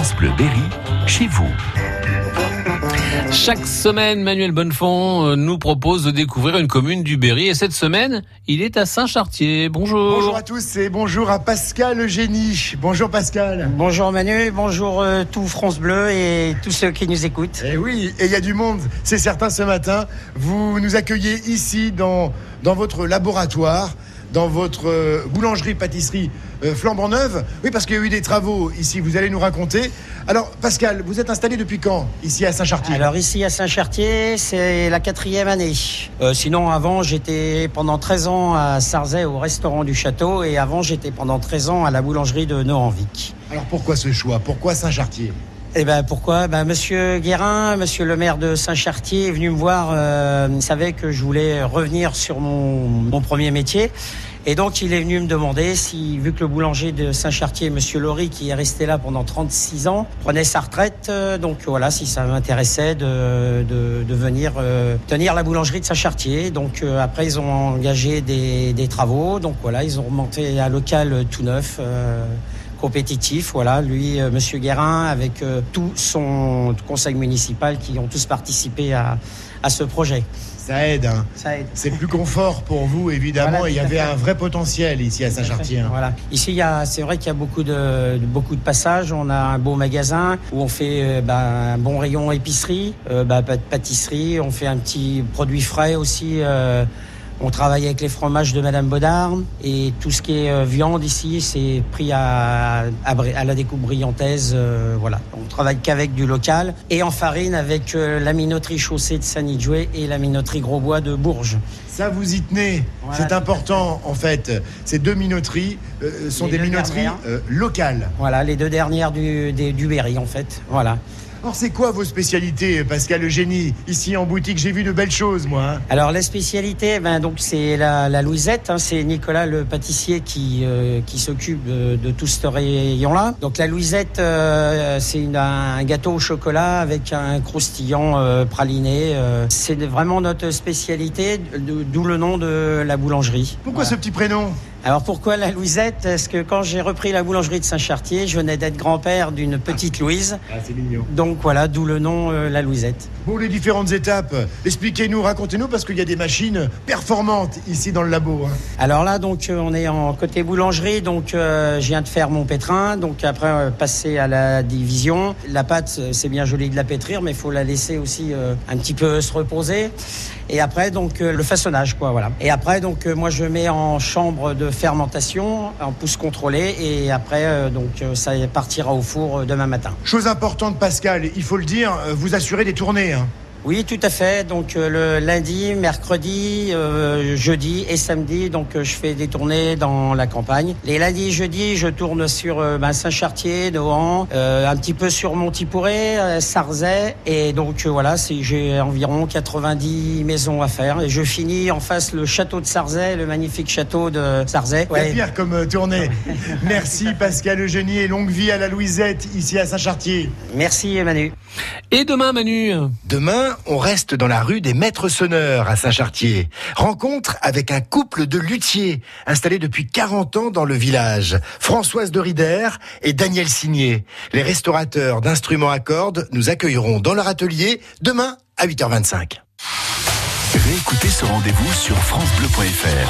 France Bleu Berry, chez vous. Chaque semaine, Manuel Bonnefond euh, nous propose de découvrir une commune du Berry. Et cette semaine, il est à Saint-Chartier. Bonjour. Bonjour à tous et bonjour à Pascal Eugénie. Bonjour Pascal. Bonjour Manu, bonjour euh, tout France Bleu et tous ceux qui nous écoutent. Et oui, et il y a du monde, c'est certain ce matin. Vous nous accueillez ici dans, dans votre laboratoire dans votre euh, boulangerie-pâtisserie euh, flambant neuve. Oui, parce qu'il y a eu des travaux ici, vous allez nous raconter. Alors, Pascal, vous êtes installé depuis quand ici à Saint-Chartier? Alors ici à Saint-Chartier, c'est la quatrième année. Euh, sinon, avant, j'étais pendant 13 ans à Sarzay au restaurant du château et avant, j'étais pendant 13 ans à la boulangerie de Noranvic. Alors pourquoi ce choix? Pourquoi Saint-Chartier? Eh ben pourquoi? Ben, Monsieur Guérin, Monsieur le maire de Saint-Chartier est venu me voir. Euh, il savait que je voulais revenir sur mon, mon premier métier. Et donc, il est venu me demander si, vu que le boulanger de Saint-Chartier, Monsieur Laurie, qui est resté là pendant 36 ans, prenait sa retraite, euh, donc voilà, si ça m'intéressait de, de, de, venir euh, tenir la boulangerie de Saint-Chartier. Donc euh, après, ils ont engagé des, des, travaux. Donc voilà, ils ont remonté un local tout neuf compétitif. Voilà, lui, euh, Monsieur Guérin, avec euh, tout son conseil municipal qui ont tous participé à, à ce projet. Ça aide. Hein. Ça aide. C'est plus confort pour vous, évidemment. Voilà, il y avait un vrai potentiel ici à Saint-Chartier. Hein. Voilà. Ici, il y a, c'est vrai qu'il y a beaucoup de, beaucoup de passages. On a un beau magasin où on fait euh, bah, un bon rayon épicerie, euh, bah, pâtisserie. On fait un petit produit frais aussi. On travaille avec les fromages de Madame Baudard et tout ce qui est euh, viande ici, c'est pris à, à, à, la découpe brillantaise. Euh, voilà, on travaille qu'avec du local et en farine avec euh, la minoterie chaussée de Sanidjoué et la minoterie Grosbois de Bourges. Ça, vous y tenez. Voilà, c'est important, en fait. Ces deux minoteries euh, sont les des minoteries locales. Voilà, les deux dernières du, des, du Berry, en fait. Voilà. Alors c'est quoi vos spécialités, Pascal Eugénie Ici en boutique, j'ai vu de belles choses, moi. Hein. Alors les spécialités, ben donc c'est la, la, Louisette, hein, c'est Nicolas le pâtissier qui euh, qui s'occupe de, de, tout ce rayon-là. Donc la Louisette, euh, c'est un gâteau au chocolat avec un croustillant euh, praliné. c'est vraiment notre spécialité, d'où le nom de la boulangerie. Pourquoi voilà. ce petit prénom? Alors pourquoi la Louisette? Parce que quand j'ai repris la boulangerie de Saint-Chartier, je venais d'être grand-père d'une petite Louise. Ah, c'est mignon. Donc voilà, d'où le nom euh, la Louisette. Bon, les différentes étapes, expliquez-nous, racontez-nous, parce qu'il y a des machines performantes ici dans le labo. Hein. Alors là, donc euh, on est en côté boulangerie, donc euh, je viens de faire mon pétrin, donc après euh, passer à la division. La pâte, c'est bien joli de la pétrir, mais il faut la laisser aussi euh, un petit peu se reposer. Et après, donc, euh, le façonnage, quoi, voilà. Et après, donc, euh, moi, je mets en chambre de fermentation, en pousse contrôlée, et après, euh, donc, ça partira au four demain matin. Chose importante, Pascal, il faut le dire, vous assurez des tournées, hein. Oui, tout à fait. Donc euh, le lundi, mercredi, euh, jeudi et samedi, donc euh, je fais des tournées dans la campagne. Les lundis et jeudis, je tourne sur euh, ben, Saint-Chartier, Nohant, un petit peu sur Montipouré, Sarzay, et donc voilà, j'ai environ 90 maisons à faire. Et je finis en face le château de Sarzay, le magnifique château de Sarzay. Ouais. pire comme tournée. Merci Pascal Eugénie et longue vie à la Louisette ici à Saint-Chartier. Merci Manu. Et demain, Manu Demain, on reste dans la rue des Maîtres Sonneurs à Saint-Chartier. Rencontre avec un couple de luthiers installés depuis 40 ans dans le village. Françoise de Rider et Daniel Signé. Les restaurateurs d'instruments à cordes nous accueilleront dans leur atelier demain à 8h25. Réécoutez ce rendez-vous sur francebleu.fr.